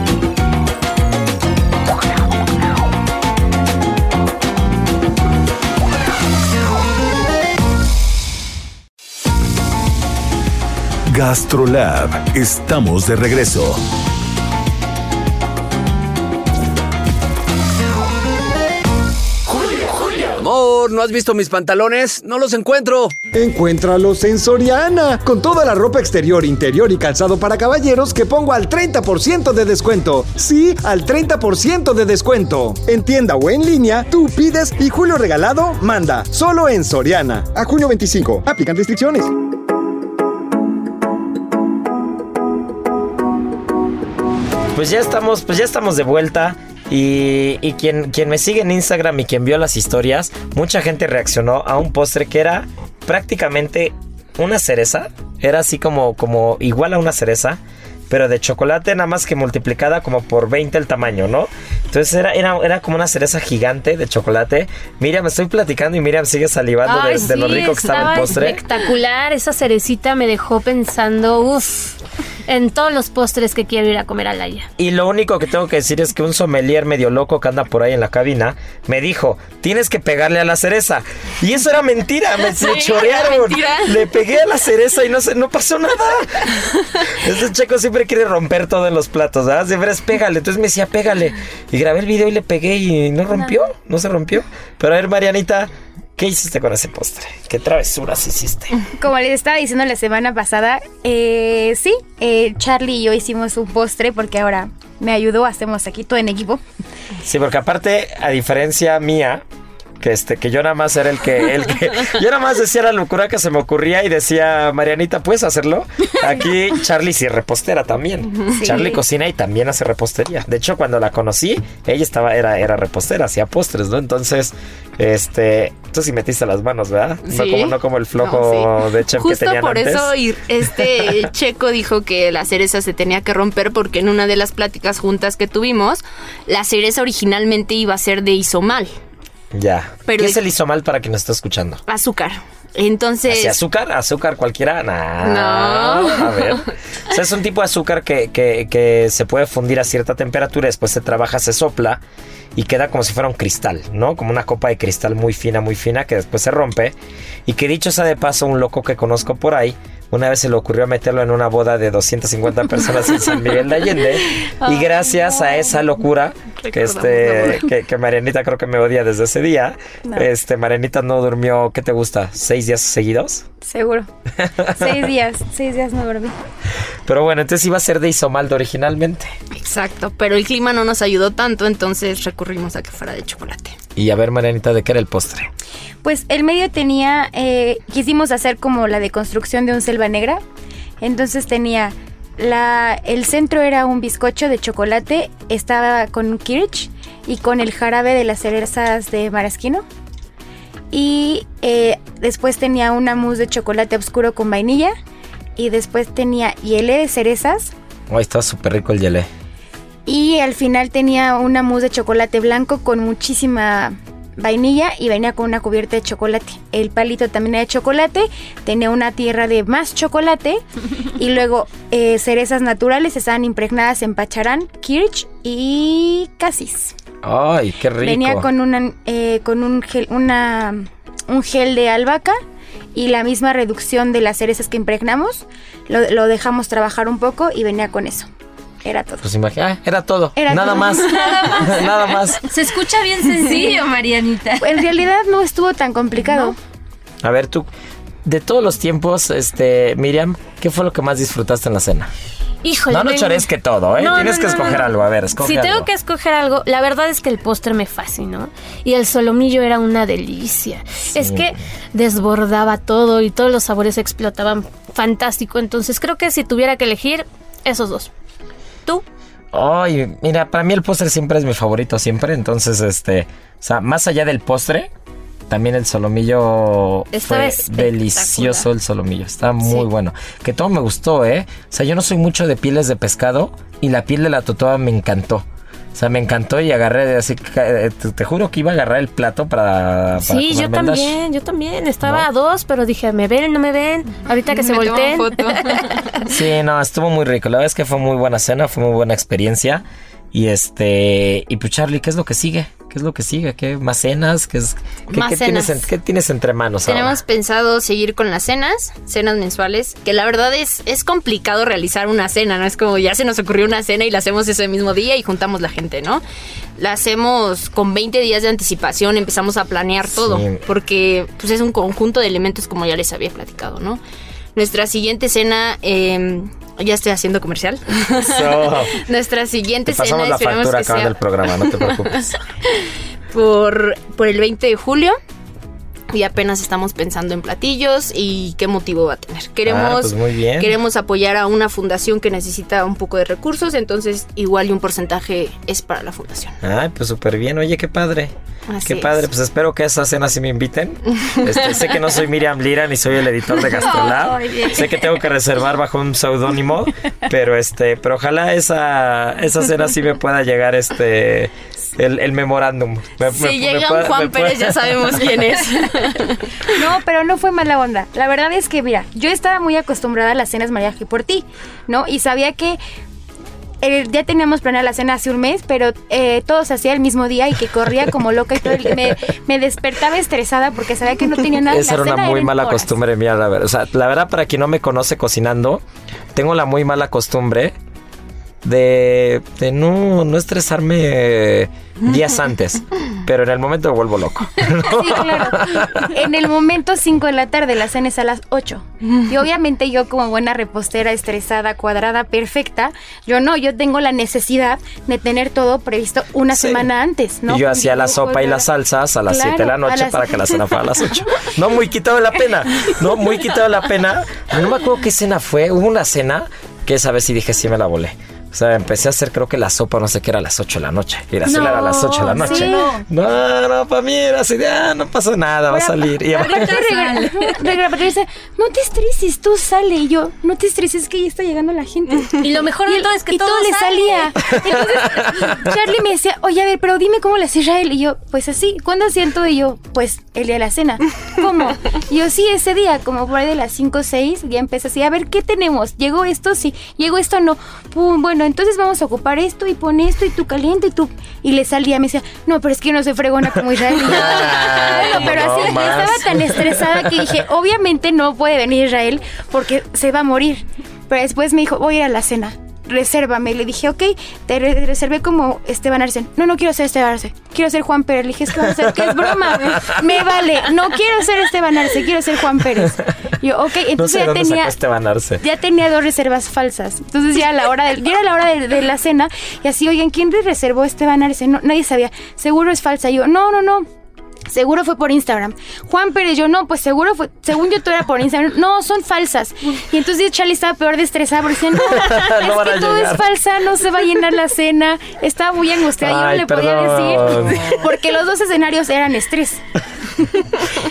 Gastrolab, estamos de regreso. ¿No has visto mis pantalones? No los encuentro. Encuéntralos en Soriana, con toda la ropa exterior, interior y calzado para caballeros que pongo al 30% de descuento. Sí, al 30% de descuento. En tienda o en línea, tú pides y Julio Regalado manda. Solo en Soriana. A junio 25. Aplican restricciones. Pues ya estamos, pues ya estamos de vuelta. Y, y quien, quien me sigue en Instagram y quien vio las historias, mucha gente reaccionó a un postre que era prácticamente una cereza. Era así como, como igual a una cereza. pero de chocolate nada más que multiplicada como por 20 el tamaño, ¿no? Entonces era, era, era como una cereza gigante de chocolate. Miriam, estoy platicando y Miriam sigue salivando de, Ay, de lo sí, rico que estaba el postre. Espectacular, esa cerecita me dejó pensando, uff, en todos los postres que quiero ir a comer a Laia. Y lo único que tengo que decir es que un sommelier medio loco que anda por ahí en la cabina me dijo, tienes que pegarle a la cereza. Y eso era mentira, me, Sí, chorearon. Le pegué a la cereza y no, se, no pasó nada. Este checo siempre quiere romper todo en los platos, ¿verdad? Siempre es pégale. Entonces me decía, pégale. Y grabé el video y le pegué y no rompió, no se rompió. Pero a ver, Marianita, ¿qué hiciste con ese postre? ¿Qué travesuras hiciste? Como les estaba diciendo la semana pasada, eh, sí, eh, Charlie y yo hicimos un postre porque ahora me ayudó, hacemos aquí todo en equipo. Sí, porque aparte, a diferencia mía, que este, que yo nada más era el que, el que, yo nada más decía la locura que se me ocurría y decía, Marianita, ¿puedes hacerlo? Aquí Charlie sí es repostera también. Sí. Charlie cocina y también hace repostería. De hecho, cuando la conocí, ella estaba, era, era repostera, hacía postres, ¿no? Entonces, este, tú sí metiste las manos, ¿verdad? No Sí. como, no como el flojo No, sí. de chef que Justo tenían por antes. eso y este Checo dijo que la cereza se tenía que romper porque en una de las pláticas juntas que tuvimos, la cereza originalmente iba a ser de isomal, Ya. Pero ¿Qué el- es el isomal para quien nos está escuchando? azúcar. Entonces, ¿Hacia azúcar? ¿Azúcar cualquiera? Nah. No. A ver. O sea, es un tipo de azúcar que, que- que se puede fundir a cierta temperatura, después se trabaja, se sopla y queda como si fuera un cristal, ¿no? Como una copa de cristal muy fina, muy fina, que después se rompe. Y que dicho sea de paso, un loco que conozco por ahí, una vez se le ocurrió meterlo en una boda de 250 personas en San Miguel de Allende. y gracias a esa locura, que, este, que, que Marianita creo que me odia desde ese día, No. este, Marianita no durmió, ¿qué te gusta? ¿Seis días seguidos? Seguro. seis días, seis días no dormí. Pero bueno, entonces iba a ser de isomaldo originalmente. exacto, pero el clima no nos ayudó tanto, entonces recurrimos a que fuera de chocolate. Y a ver, Marianita, ¿de qué era el postre? Pues el medio tenía, eh, quisimos hacer como la deconstrucción de un selva negra. Entonces tenía, la, el centro era un bizcocho de chocolate, estaba con kirsch y con el jarabe de las cerezas de maraschino. Y eh, después tenía una mousse de chocolate oscuro con vainilla. Y después tenía hiele de cerezas. Ay, está súper rico el gelé. Y al final tenía una mousse de chocolate blanco con muchísima vainilla y venía con una cubierta de chocolate. El palito también era de chocolate, tenía una tierra de más chocolate y luego eh, cerezas naturales estaban impregnadas en pacharán, kirsch y casis. Ay, qué rico. Venía con, una, eh, con un, gel, una, un gel de albahaca y la misma reducción de las cerezas que impregnamos. Lo, lo dejamos trabajar un poco y venía con eso. Era todo. Pues imagina, ah, era todo. Era Nada todo. más. Nada más. Se escucha bien sencillo, Marianita. En realidad no estuvo tan complicado. A ver, tú, de todos los tiempos, este, Miriam, ¿qué fue lo que más disfrutaste en la cena? Híjole. no, no chores que todo, ¿eh? No, Tienes no, que escoger no. algo. A ver, escoge Si tengo que escoger algo, la verdad es que el postre me fascinó. Y el solomillo era una delicia. Es que desbordaba todo y todos los sabores explotaban fantástico. Entonces creo que si tuviera que elegir, esos dos. ¿Tú? Ay, mira, para mí el postre siempre es mi favorito, siempre. Entonces, este, o sea, más allá del postre, también el solomillo Estaba fue delicioso el solomillo. Está muy Sí. bueno. Que todo me gustó, ¿eh? O sea, yo no soy mucho de pieles de pescado y la piel de la totoba me encantó. O sea, me encantó y agarré así, que, eh, te, te juro que iba a agarrar el plato para, para Sí, yo también, yo también. Estaba ¿No? a dos, pero dije, ¿me ven? ¿No me ven? Ahorita que se Me volteen. foto. Sí, no, estuvo muy rico. La verdad es que fue muy buena cena, fue muy buena experiencia. Y este, y pues Charlie, ¿qué es lo que sigue? ¿Qué es lo que sigue? ¿Qué más cenas? ¿Qué, es, qué, Más qué tienes, qué tienes entre manos Tenemos ahora? pensado seguir con las cenas, cenas mensuales, que la verdad es, es complicado realizar una cena, ¿no? Es como ya se nos ocurrió una cena y la hacemos ese mismo día y juntamos la gente, ¿no? La hacemos con 20 días de anticipación, empezamos a planear todo, Sí. porque pues es un conjunto de elementos como ya les había platicado, ¿no? Nuestra siguiente cena, eh, ya estoy haciendo comercial. Eso. Nuestra Te siguiente cena pasamos la factura acabando sea el programa, no te preocupes. por, por el 20 de julio. Y apenas estamos pensando en platillos y qué motivo va a tener. Queremos, pues muy bien. queremos apoyar a una fundación que necesita un poco de recursos, entonces igual y un porcentaje es para la fundación. Ay, pues súper bien. Oye, qué padre. Así qué es. padre. Pues espero que a esa cena sí me inviten. Este, sé que no soy Miriam Lira ni soy el editor de Gastrolab. sé que tengo que reservar bajo un seudónimo, pero este, pero ojalá esa, esa cena sí me pueda llegar este el, el memorándum. Me- me- Si me llega pueda- un Juan pueda- Pérez ya sabemos quién es. No, pero no fue mala onda. La verdad es que, mira, yo estaba muy acostumbrada a las cenas mariaje por ti, ¿no? Y sabía que eh, ya teníamos planeada la cena hace un mes, pero eh, todo se hacía el mismo día y que corría como loca y todo. el- me, me despertaba estresada porque sabía que no tenía nada. Esa La era una muy mala horas. costumbre mía, la verdad. O sea, la verdad, para quien no me conoce cocinando, tengo la muy mala costumbre de, de no, no estresarme días antes. Pero en el momento me vuelvo loco. Sí, claro. En el momento 5 de la tarde, la cena es a las 8. Y obviamente yo como buena repostera, estresada, cuadrada, perfecta, yo no, yo tengo la necesidad de tener todo previsto una Sí. semana antes, ¿no? Y yo hacía la sopa y la- las salsas a las Claro, 7 de la noche las- para que la cena fuera a las 8. No, muy quitado de la pena. No, muy quitado de la pena. No me acuerdo qué cena fue. Hubo una cena que esa vez sí dije, sí me la volé. O sea, empecé a hacer creo que la sopa, no sé qué era a las 8 de la noche. Y la cena era a las 8 de la noche. sí. No, no, para mí era así de, ah, no pasa nada, va a salir. Y dice, no te estreses, tú sale. Y yo, no te estreses, que ya está llegando la gente. Y lo mejor de el- todo es que y todo le sale. salía. Entonces, Charlie me decía, oye, a ver, pero dime cómo le hacía Israel. Y yo, pues así. ¿Cuándo siento? Y yo, pues el día de la cena. ¿Cómo? Y yo, sí, ese día, como por ahí de las 5 o 6, ya empecé así, a ver, ¿qué tenemos? ¿Llegó esto? Sí. ¿Llegó esto? No. Pum, bueno, entonces vamos a ocupar esto y pon esto y tú caliente y tú... Y le salía, me decía, no, pero es que no soy fregona como Israel. Yo, bueno, pero no así, más. estaba tan estresada que dije, obviamente no puede venir Israel porque se va a morir. Pero después me dijo, voy a ir a la cena. Resérvame. Le dije, ok, te re- reservé como Esteban Arce. No, no quiero ser Esteban Arce. Quiero ser Juan Pérez. Le dije, es que, vamos a hacer, que es broma. Me vale. No quiero ser Esteban Arce, quiero ser Juan Pérez. Y yo, ok, no entonces sé ya tenía Esteban Arce. ya tenía dos reservas falsas. Entonces ya a la hora de, ya era la hora de, de la cena y así, oigan, ¿quién le reservó Esteban Arce? No, nadie sabía. Seguro es falsa. Y yo, no, no, no. Seguro fue por Instagram. Juan Pérez, yo no, pues seguro fue, según yo todo era por Instagram. No, son falsas. Y entonces Charlie estaba peor de estresada porque decía, no, No es que todo llegar. es falsa, no se va a llenar la cena. Estaba muy angustiada, Ay, yo no le perdón. podía decir porque los dos escenarios eran estrés.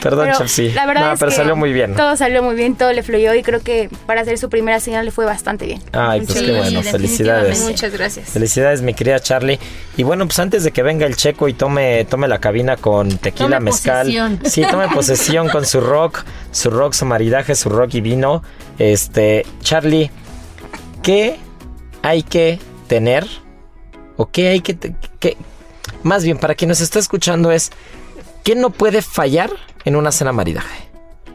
Perdón, Pero Chelsea. la verdad no, es pero que salió muy bien. Todo salió muy bien, todo le fluyó y creo que para hacer su primera cena le fue bastante bien. Ay, pues Sí, qué bueno, felicidades. Muchas gracias. Felicidades, mi querida Charlie. Y bueno, pues antes de que venga el checo y tome, tome la cabina con tequila, Tome mezcal. posesión. Sí, tome posesión con su rock, su rock, su maridaje, su rock y vino. Este, Charlie, ¿qué hay que tener? ¿O qué hay que- Más bien, para quien nos está escuchando es, ¿qué no puede fallar en una cena maridaje?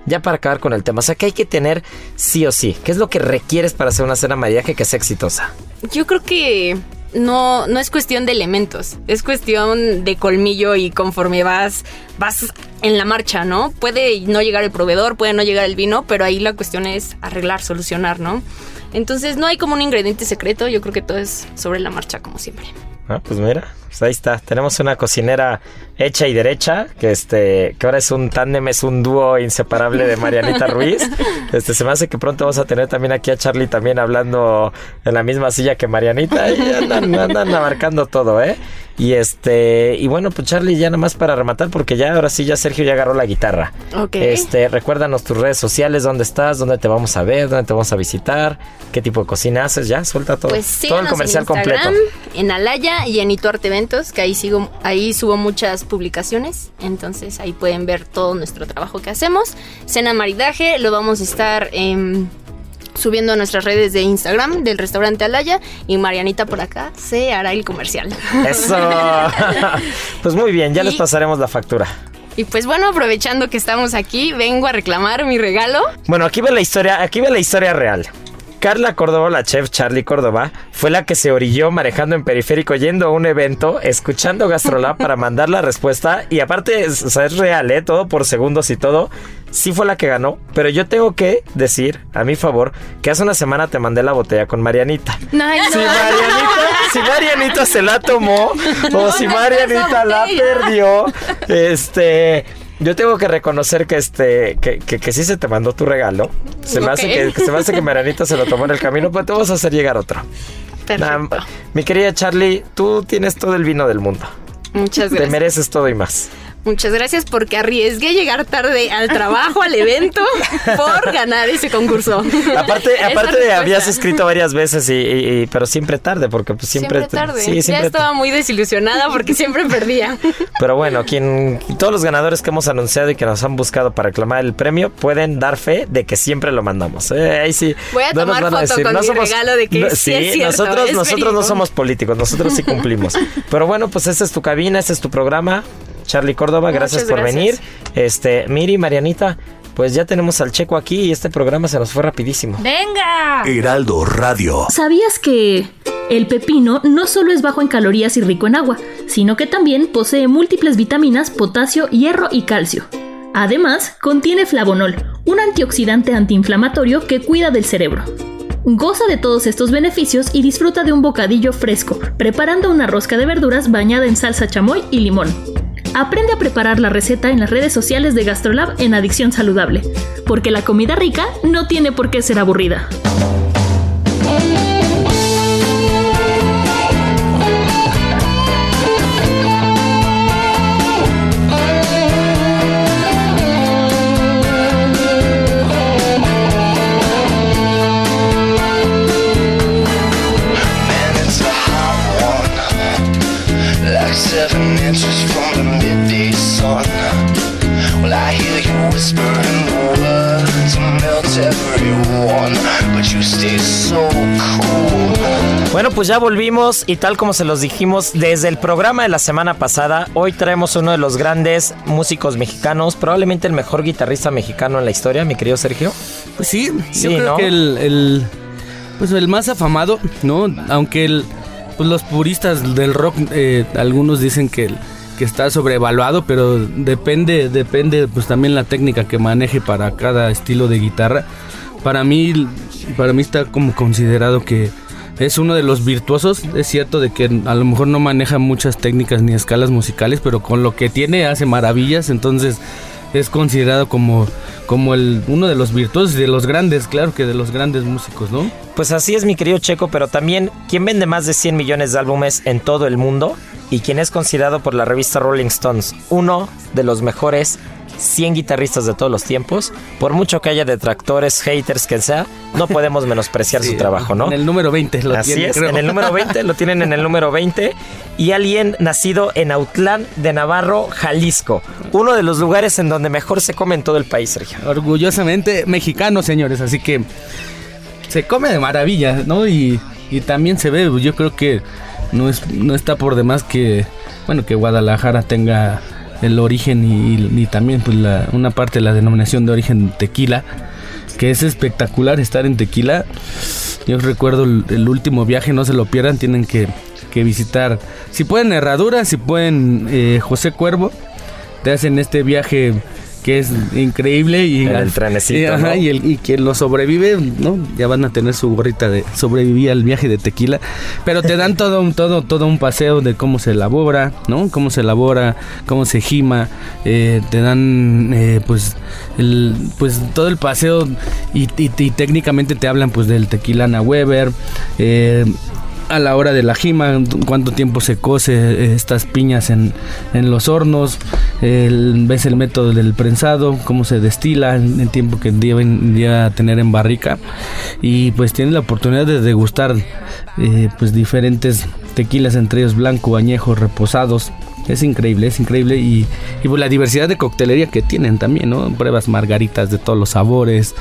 Ya para acabar con el tema, o sea, ¿qué hay que tener sí o sí? ¿Qué es lo que requieres para hacer una cena maridaje que sea exitosa? Yo creo que no, no es cuestión de elementos, es cuestión de colmillo y conforme vas, vas en la marcha, ¿no? Puede no llegar el proveedor, puede no llegar el vino, pero ahí la cuestión es arreglar, solucionar, ¿no? Entonces no hay como un ingrediente secreto, yo creo que todo es sobre la marcha como siempre. Ah, pues mira, pues ahí está. Tenemos una cocinera hecha y derecha, que este, que ahora es un tándem, es un dúo inseparable de Marianita Ruiz. Este, se me hace que pronto vamos a tener también aquí a Charlie también hablando en la misma silla que Marianita y andan, andan abarcando todo, ¿eh? Y este, y bueno, pues Charlie, ya nada más para rematar, porque ya ahora sí, ya Sergio ya agarró la guitarra. Ok. Este, recuérdanos tus redes sociales, dónde estás, dónde te vamos a ver, dónde te vamos a visitar, qué tipo de cocina haces, ya, suelta todo. Pues todo el comercial en completo. en Alaya y en Ituarte Eventos, que ahí sigo, ahí subo muchas publicaciones, entonces ahí pueden ver todo nuestro trabajo que hacemos. Cena maridaje, lo vamos a estar em, subiendo a nuestras redes de Instagram del restaurante Alaya y Marianita por acá se hará el comercial. Eso. pues muy bien, ya les pasaremos la factura. Y pues bueno, aprovechando que estamos aquí, vengo a reclamar mi regalo. Bueno, aquí ve la historia, aquí ve la historia real. Carla Córdoba, la chef Charlie Córdoba, fue la que se orilló manejando en periférico yendo a un evento, escuchando Gastrolab para mandar la respuesta. Y aparte, o sea, es real, ¿eh? Todo por segundos y todo. Sí fue la que ganó, pero yo tengo que decir, a mi favor, que hace una semana te mandé la botella con Marianita. Si Marianita, si Marianita se la tomó o si Marianita la perdió, este, Yo tengo que reconocer que este que, que, que sí se te mandó tu regalo. Se me hace Ok. que se me hace que Marianita se lo tomó en el camino, pero te vamos a hacer llegar otro. Perfecto. Nah, mi querida Charlie, tú tienes todo el vino del mundo. Muchas Te gracias. mereces todo y más. Muchas gracias porque arriesgué llegar tarde al trabajo, al evento, por ganar ese concurso. Aparte, aparte habías escrito varias veces y, y- y- pero siempre tarde porque pues siempre, Siempre tarde. Sí, ya estaba muy desilusionada porque siempre perdía. Pero bueno, quien todos los ganadores que hemos anunciado y que nos han buscado para reclamar el premio pueden dar fe de que siempre lo mandamos. Eh, ahí sí. Voy a no nos tomar a foto decir, con no mi somos- regalo de que no, sí es cierto, nosotros es nosotros no somos políticos, nosotros sí cumplimos. Pero bueno, pues esa es tu cabina, ese es tu programa. Charlie Córdoba, gracias por gracias. venir. Este, Miri, Marianita, pues ya tenemos al Checo aquí y este programa se nos fue rapidísimo. ¡Venga! Heraldo Radio. ¿Sabías que el pepino no solo es bajo en calorías y rico en agua, sino que también posee múltiples vitaminas, potasio, hierro y calcio? Además, contiene flavonol, un antioxidante antiinflamatorio que cuida del cerebro. Goza de todos estos beneficios y disfruta de un bocadillo fresco, preparando una rosca de verduras bañada en salsa chamoy y limón. Aprende a preparar la receta en las redes sociales de GastroLab en Adicción Saludable, porque la comida rica no tiene por qué ser aburrida. Pues ya volvimos y tal como se los dijimos desde el programa de la semana pasada, hoy traemos uno de los grandes músicos mexicanos, probablemente el mejor guitarrista mexicano en la historia, mi querido Sergio. Pues sí, Sí, yo creo ¿no? que el, el- pues el más afamado, ¿no? Aunque el, pues los puristas del rock, eh, algunos dicen que, el- que está sobrevaluado, pero depende, depende pues también la técnica que maneje para cada estilo de guitarra. Para mí, para mí está como considerado que es uno de los virtuosos. Es cierto de que a lo mejor no maneja muchas técnicas ni escalas musicales, pero con lo que tiene hace maravillas. Entonces es considerado como, como el, uno de los virtuosos de los grandes, claro que de los grandes músicos, ¿no? Pues así es mi querido Checo, pero también quien vende más de 100 millones de álbumes en todo el mundo y quien es considerado por la revista Rolling Stones uno de los mejores 100 guitarristas de todos los tiempos, por mucho que haya detractores, haters, que sea, no podemos menospreciar Sí, su trabajo, ¿no? En el número 20 lo Así tiene, es, creo. en el número 20, lo tienen en el número 20. Y alguien nacido en Autlán de Navarro, Jalisco. Uno de los lugares en donde mejor se come en todo el país, Sergio. Orgullosamente mexicano, señores, así que se come de maravilla, ¿no? Y, y también se ve, yo creo que no, es, no está por demás que, bueno, que Guadalajara tenga el origen y, también pues la, una parte de la denominación de origen tequila, que es espectacular estar en tequila. Yo recuerdo el, el último viaje, no se lo pierdan, tienen que, que visitar, si pueden Herradura, si pueden eh, José Cuervo, te hacen este viaje que es increíble y el trenecito, y, ajá, ¿no? y el y quien lo sobrevive, ¿no? Ya van a tener su gorrita de sobrevivir al viaje de tequila, pero te dan todo un todo todo un paseo de cómo se elabora, ¿no? Cómo se elabora, cómo se gima, eh, te dan eh, pues el pues todo el paseo y, y- y técnicamente te hablan pues del tequila Ana Weber, eh, a la hora de la jima, cuánto tiempo se cose estas piñas en, en los hornos, ves el método del prensado, cómo se destila, el tiempo que deben tener en barrica y pues tienes la oportunidad de degustar eh, pues diferentes tequilas, entre ellos blanco, añejo, reposados. Es increíble, es increíble y, y pues la diversidad de coctelería que tienen también, ¿no? Pruebas margaritas de todos los sabores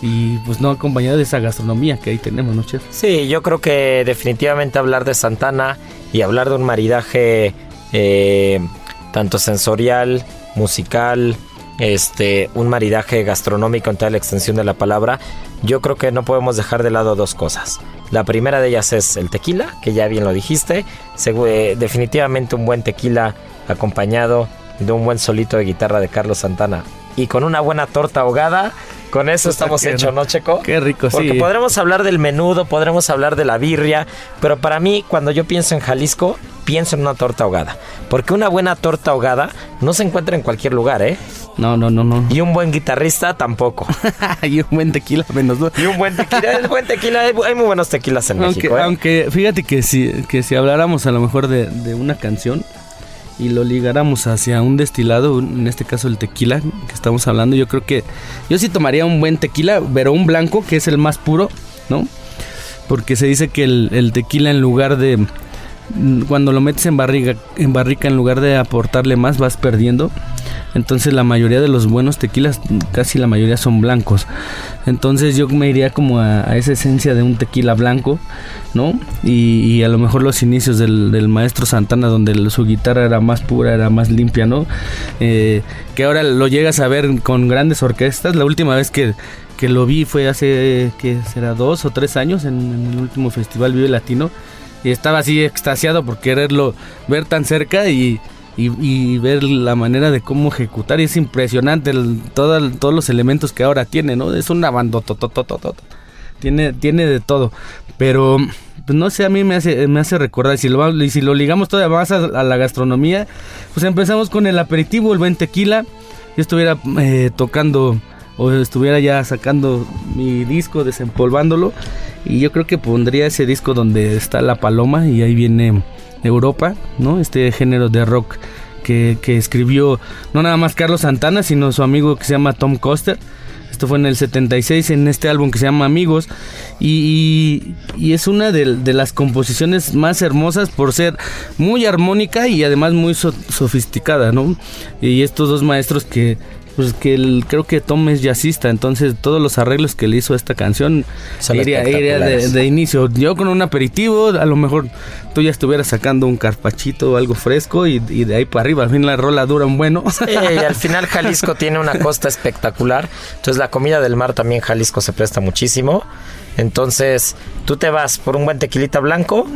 y pues no acompañado de esa gastronomía que ahí tenemos, ¿no, chef? Sí, yo creo que definitivamente hablar de Santana y hablar de un maridaje eh, tanto sensorial, musical, este, un maridaje gastronómico en toda la extensión de la palabra, yo creo que no podemos dejar de lado dos cosas. La primera de ellas es el tequila, que ya bien lo dijiste. Eh, definitivamente un buen tequila acompañado de un buen solito de guitarra de Carlos Santana y con una buena torta ahogada. Con eso estamos hechos, ¿no, Checo? Qué rico, Porque sí. podremos hablar del menudo, podremos hablar de la birria, pero para mí, cuando yo pienso en Jalisco, pienso en una torta ahogada. Porque una buena torta ahogada no se encuentra en cualquier lugar, ¿eh? No, no, no, no. Y un buen guitarrista tampoco. y un buen tequila menos. ¿no? Y un buen tequila, el buen tequila, hay hay muy buenos tequilas en Aunque, México, ¿eh? aunque fíjate que si, que si habláramos a lo mejor de, de una canción y lo ligáramos hacia un destilado, en este caso el tequila que estamos hablando, yo creo que yo sí tomaría un buen tequila, pero un blanco que es el más puro, ¿no? Porque se dice que el, el tequila en lugar de cuando lo metes en barriga, en barrica en lugar de aportarle más vas perdiendo. Entonces la mayoría de los buenos tequilas, casi la mayoría son blancos. Entonces yo me iría como a, a esa esencia de un tequila blanco, ¿no? Y, y a lo mejor los inicios del, del maestro Santana, donde su guitarra era más pura, era más limpia, ¿no? Eh, que ahora lo llegas a ver con grandes orquestas. La última vez que, que lo vi fue hace, ¿qué será? Dos o tres años en, en el último festival Vive Latino. Y estaba así extasiado por quererlo ver tan cerca y, y- y ver la manera de cómo ejecutar. Y es impresionante el- todo el- todos los elementos que ahora tiene, ¿no? Es una banda o estuviera ya sacando mi disco, desempolvándolo. Y yo creo que pondría ese disco donde está la paloma y ahí viene Europa, ¿no? Este género de rock que, que escribió no nada más Carlos Santana, sino su amigo que se llama Tom Coster. Esto fue en el 76 en este álbum que se llama Amigos y, y- es una de, las composiciones más hermosas por ser muy armónica y además muy so- sofisticada, ¿no? Y estos dos maestros que pues que el- creo que Tom es jazzista, entonces todos los arreglos que le hizo a esta canción Son iría, iría de, inicio. Yo con un aperitivo, a lo mejor tú ya estuvieras sacando un carpachito o algo fresco y, y de ahí para arriba, al fin la rola dura un bueno. Sí, y al final Jalisco tiene una costa espectacular. Entonces la comida del mar también Jalisco se presta muchísimo. Entonces tú te vas por un buen tequilita blanco.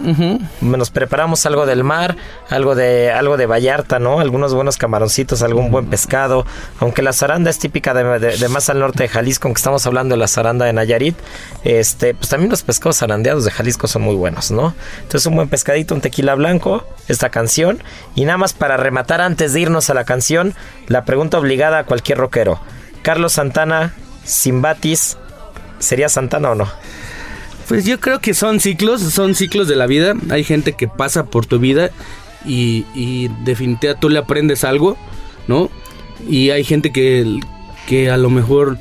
Nos preparamos algo del mar, algo de algo de Vallarta, ¿no? Algunos buenos camaroncitos, algún buen pescado. Aunque la zaranda es típica de, de- de más al norte de Jalisco, aunque estamos hablando de la zaranda de Nayarit, este, pues también los pescados zarandeados de Jalisco son muy buenos, ¿no? Entonces un buen pescadito, un tequila blanco, esta canción. Y nada más para rematar antes de irnos a la canción, la pregunta obligada a cualquier rockero. Carlos Santana, sin Batis, ¿sería Santana o no? Pues yo creo que son ciclos, son ciclos de la vida. Hay gente que pasa por tu vida y, y definitivamente tú le aprendes algo, ¿no? Y hay gente que, que a lo mejor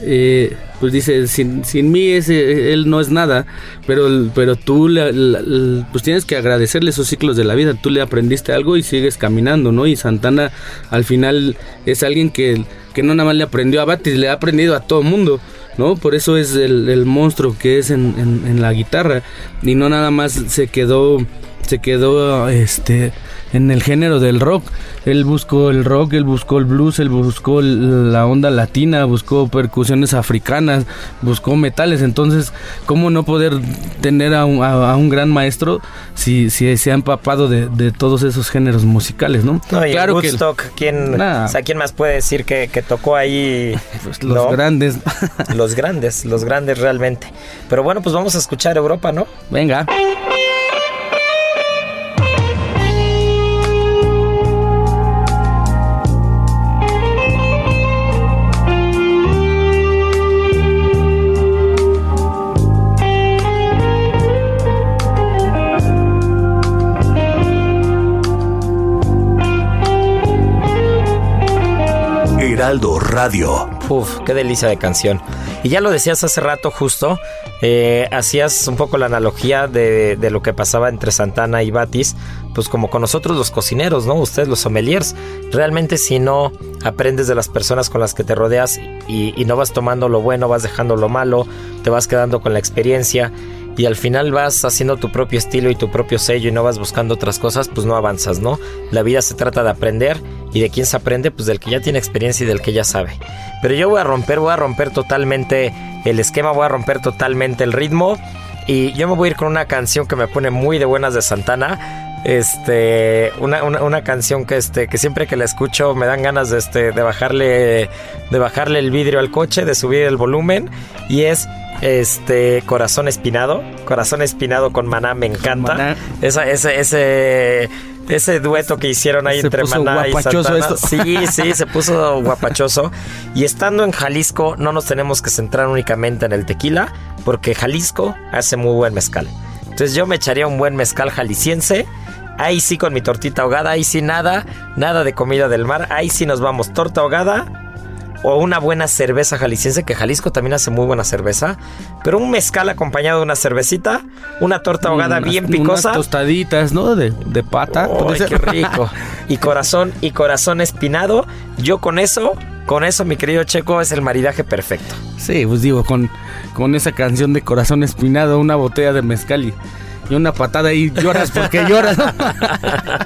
eh, pues dice, sin, sin mí ese, él no es nada, pero, pero tú le- pues tienes que agradecerle esos ciclos de la vida. Tú le aprendiste algo y sigues caminando, ¿no? Y Santana al final es alguien que, que no nada más le aprendió a Batis, le ha aprendido a todo mundo. ¿No? Por eso es el, el monstruo que es en, en- en la guitarra y no nada más se quedó se quedó este en el género del rock. Él buscó el rock, él buscó el blues, él buscó la onda latina, buscó percusiones africanas, buscó metales. Entonces, ¿cómo no poder tener a un, a- a un gran maestro si, si se ha empapado de, de todos esos géneros musicales, no? No, y claro en que Woodstock, ¿quién, Nah. o sea, ¿quién más puede decir que, que tocó ahí? los no? grandes. Los grandes, los grandes realmente. Pero bueno, pues vamos a escuchar Europa, ¿no? Venga. Heraldo Radio. Uf, qué delicia de canción. Y ya lo decías hace rato justo, eh, hacías un poco la analogía de, de lo que pasaba entre Santana y Batis, pues como con nosotros los cocineros, ¿no? Ustedes los sommeliers. Realmente si no aprendes de las personas con las que te rodeas y, y no vas tomando lo bueno, vas dejando lo malo, te vas quedando con la experiencia y al final vas haciendo tu propio estilo y tu propio sello y no vas buscando otras cosas, pues no avanzas, ¿no? La vida se trata de aprender y de quién se aprende, pues del que ya tiene experiencia y del que ya sabe. Pero yo voy a romper, voy a romper totalmente el esquema, voy a romper totalmente el ritmo y yo me voy a ir con una canción que me pone muy de buenas de Santana. Este, una, una, canción que este, que siempre que la escucho me dan ganas de este, de bajarle, de bajarle el vidrio al coche, de subir el volumen y es este Corazón Espinado. Corazón Espinado con Maná me encanta. Maná. Esa, ese, ese, ese dueto que hicieron ahí Se entre puso Maná y Santana. esto. Sí, sí, se puso guapachoso. Y estando en Jalisco, no nos tenemos que centrar únicamente en el tequila, porque Jalisco hace muy buen mezcal. Entonces yo me echaría un buen mezcal jalisciense. Ahí sí con mi tortita ahogada, ahí sí nada, nada de comida del mar, ahí sí nos vamos torta ahogada o una buena cerveza jalisciense, que Jalisco también hace muy buena cerveza, pero un mezcal acompañado de una cervecita, una torta ahogada Unas- bien Unas picosa. tostaditas, ¿no? De, de pata. ¡Ay, puede ser. qué rico! Y corazón, y corazón espinado. Yo con eso, con eso, mi querido Checo, es el maridaje perfecto. Sí, pues digo, con, con esa canción de corazón espinado, una botella de mezcal y, y una patada y lloras porque lloras.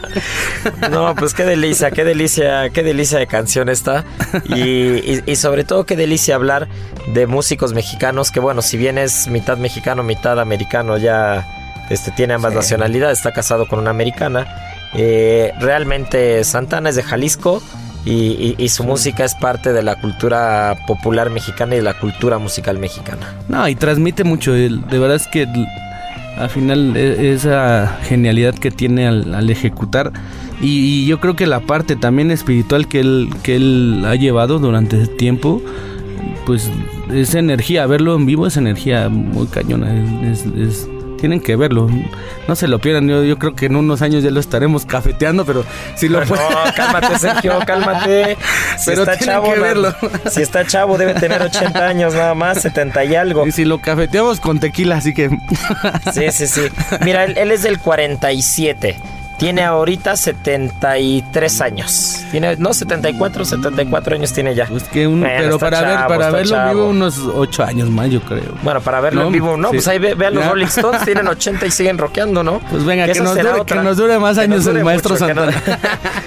¿no? Pues qué delicia, qué delicia, qué delicia de canción esta. Y, y- y sobre todo qué delicia hablar de músicos mexicanos, que bueno, si bien es mitad mexicano, mitad americano, ya este, tiene ambas nacionalidades, está casado con una americana. Eh, realmente Santana es de Jalisco y, y- y su música es parte de la cultura popular mexicana y de la cultura musical mexicana. No, y transmite mucho. De verdad es que al final e- esa genialidad que tiene al, al ejecutar. Y, y yo creo que la parte también espiritual que él, que él ha llevado durante ese tiempo, pues es energía. Verlo en vivo es energía muy cañona. es- es- es- tienen que verlo. No se lo pierdan. Yo, yo creo que en unos años ya lo estaremos cafeteando, pero si lo No, cálmate, Sergio, cálmate. Si Pero está tienen chavo, que verlo. Si está chavo, debe tener 80 años nada más, 70 y algo. Y si lo cafeteamos con tequila, así que... Sí, sí, sí. Mira, él, él es del 47. Tiene ahorita 73 años. Tiene, no, 74, 74 años tiene ya. Pues que un- Bueno, pero para ver, para verlo chavo. vivo unos ocho años más, yo creo. Bueno, para verlo No, en vivo, no, sí. pues ahí ve, vean los Ya. Rolling Stones, tienen 80 y siguen rockeando, ¿no? Pues venga, que nos dure- que nos dure más Que años nos el dure maestro mucho, que nos- Santana.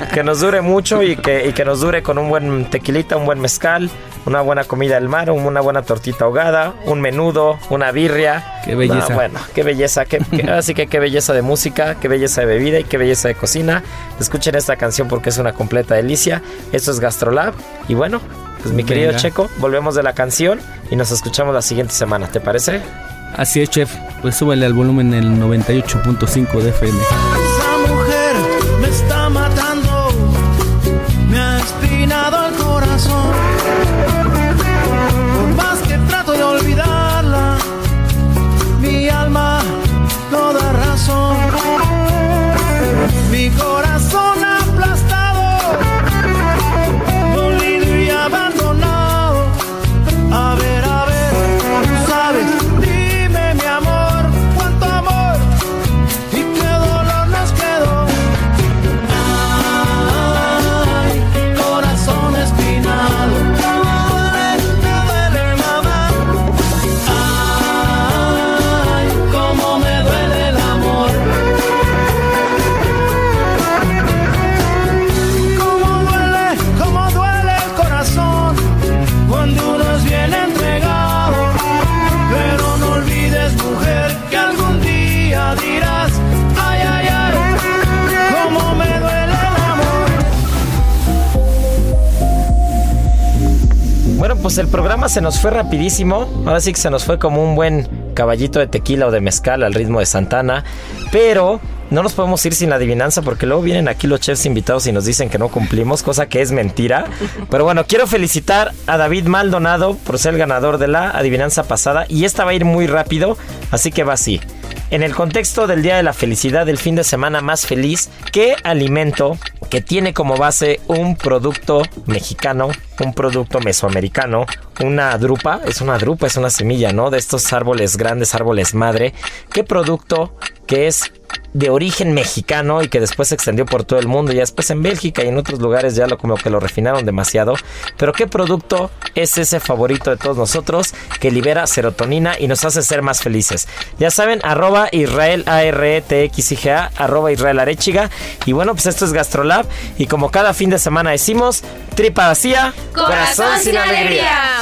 Que nos dure mucho y que, y que nos dure con un buen tequilita, un buen mezcal, una buena comida del mar, un- una buena tortita ahogada, un menudo, una birria. Qué belleza. No, bueno, qué belleza, qué- así que qué belleza de música, qué belleza de bebida y qué belleza de cocina. Escuchen esta canción porque es una completa delicia. Esto es Gastrolab. Y bueno, pues mi querido. Checo, volvemos de la canción y nos escuchamos la siguiente semana, ¿te parece? Así es, chef. Pues súbele al volumen el 98.5 de FM. Pues el programa se nos fue rapidísimo. Ahora sí que se nos fue como un buen caballito de tequila o de mezcal al ritmo de Santana. Pero no nos podemos ir sin la adivinanza porque luego vienen aquí los chefs invitados y nos dicen que no cumplimos, cosa que es mentira. Pero bueno, quiero felicitar a David Maldonado por ser el ganador de la adivinanza pasada. Y esta va a ir muy rápido, así que va así. En el contexto del Día de la Felicidad, del fin de semana más feliz, ¿qué alimento que tiene como base un producto mexicano, un producto mesoamericano, una drupa, es una drupa, es una semilla, ¿no? De estos árboles grandes, árboles madre. ¿Qué producto que es de origen mexicano y que después se extendió por todo el mundo y después en Bélgica y en otros lugares ya lo como que lo refinaron demasiado. Pero qué producto es ese favorito de todos nosotros que libera serotonina y nos hace ser más felices. Ya saben, arroba Israel A-R-E-T-X-I-G-A, arroba Israel Arechiga. Y bueno, pues esto es Gastrolab. Y como cada fin de semana decimos, tripa vacía, Corazón sin alegría.